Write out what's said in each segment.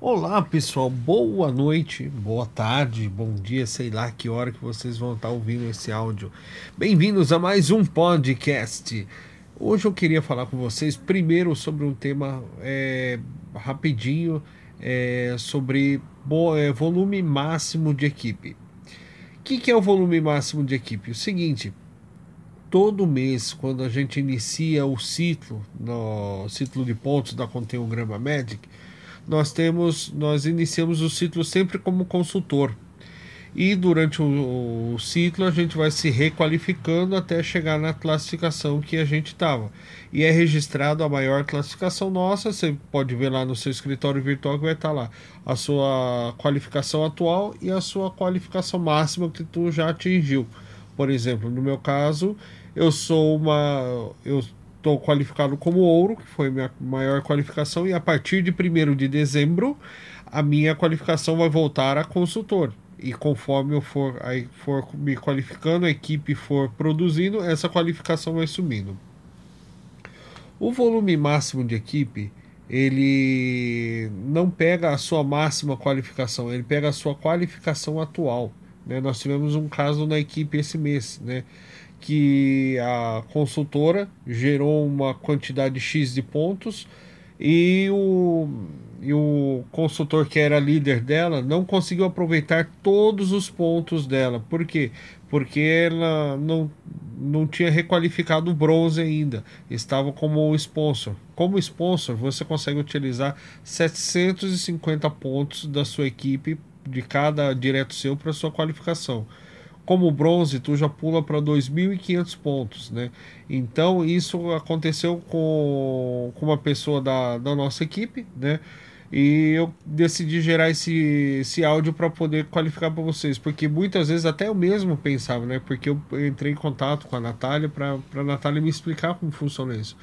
Olá pessoal, boa noite, boa tarde, bom dia, sei lá que hora que vocês vão estar ouvindo esse áudio. Bem-vindos a mais um podcast. Hoje eu queria falar com vocês primeiro sobre um tema é, rapidinho é, sobre é, volume máximo de equipe. O que, que é o volume máximo de equipe? O seguinte, todo mês, quando a gente inicia o ciclo, no ciclo de pontos da Conteograma Magic, nós temos, nós iniciamos o ciclo sempre como consultor. E durante o, o ciclo a gente vai se requalificando até chegar na classificação que a gente estava. E é registrado a maior classificação nossa, você pode ver lá no seu escritório virtual que vai estar lá a sua qualificação atual e a sua qualificação máxima que tu já atingiu. Por exemplo, no meu caso, eu sou uma eu estou qualificado como ouro, que foi minha maior qualificação, e a partir de 1 de dezembro a minha qualificação vai voltar a consultor. E conforme eu for, aí for me qualificando, a equipe for produzindo, essa qualificação vai subindo. O volume máximo de equipe, ele não pega a sua máxima qualificação, ele pega a sua qualificação atual. Né? Nós tivemos um caso na equipe esse mês, né? Que a consultora gerou uma quantidade X de pontos e o, e o consultor que era líder dela não conseguiu aproveitar todos os pontos dela. Por quê? Porque ela não, não tinha requalificado o bronze ainda, estava como sponsor. Como sponsor, você consegue utilizar 750 pontos da sua equipe, de cada direto seu, para sua qualificação como bronze, tu já pula para 2.500 pontos, né? Então, isso aconteceu com, com uma pessoa da, da nossa equipe, né? E eu decidi gerar esse, esse áudio para poder qualificar para vocês, porque muitas vezes até eu mesmo pensava, né? Porque eu entrei em contato com a Natália para a Natália me explicar como funciona isso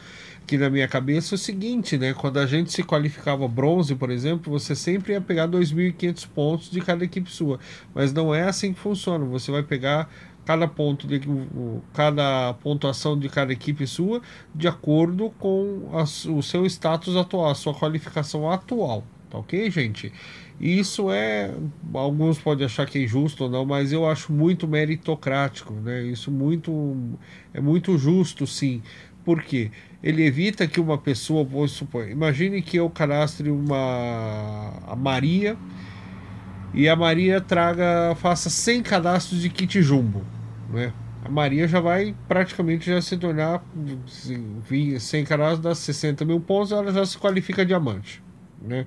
que na minha cabeça é o seguinte, né? Quando a gente se qualificava bronze, por exemplo, você sempre ia pegar 2.500 pontos de cada equipe sua. Mas não é assim que funciona. Você vai pegar cada ponto de cada pontuação de cada equipe sua de acordo com a, o seu status atual, a sua qualificação atual, tá ok, gente? Isso é alguns podem achar que é injusto ou não, mas eu acho muito meritocrático, né? Isso muito é muito justo, sim, por quê? Ele evita que uma pessoa, vou supor, imagine que eu cadastre uma a Maria e a Maria traga, faça 100 cadastros de kit jumbo, né? A Maria já vai praticamente já se tornar 100 cadastros dá 60 mil pontos, ela já se qualifica diamante, né?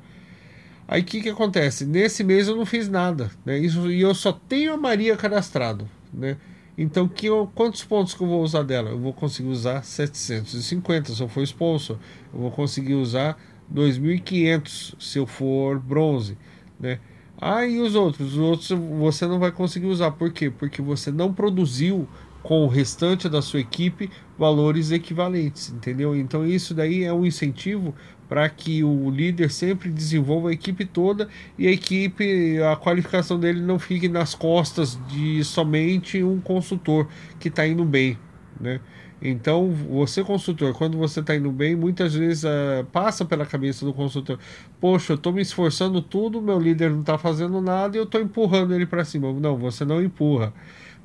Aí o que, que acontece? Nesse mês eu não fiz nada, né? Isso, e eu só tenho a Maria cadastrado, né? Então, que eu, quantos pontos que eu vou usar dela? Eu vou conseguir usar 750 se eu for sponsor. Eu vou conseguir usar 2.500 se eu for bronze, né? Ah, e os outros? Os outros você não vai conseguir usar. Por quê? Porque você não produziu com o restante da sua equipe valores equivalentes, entendeu? Então isso daí é um incentivo para que o líder sempre desenvolva a equipe toda e a equipe, a qualificação dele não fique nas costas de somente um consultor que está indo bem, né? Então, você consultor, quando você está indo bem, muitas vezes uh, passa pela cabeça do consultor: Poxa, eu estou me esforçando tudo, meu líder não está fazendo nada e eu estou empurrando ele para cima. Não, você não empurra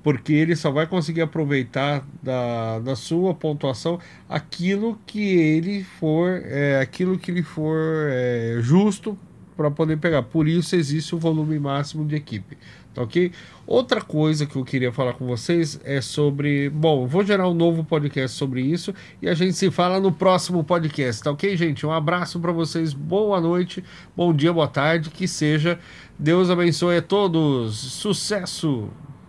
porque ele só vai conseguir aproveitar da, da sua pontuação aquilo que ele for, é, aquilo que ele for é, justo para poder pegar. Por isso existe o volume máximo de equipe, tá ok? Outra coisa que eu queria falar com vocês é sobre, bom, vou gerar um novo podcast sobre isso e a gente se fala no próximo podcast, tá ok, gente? Um abraço para vocês, boa noite, bom dia, boa tarde, que seja. Deus abençoe a todos, sucesso.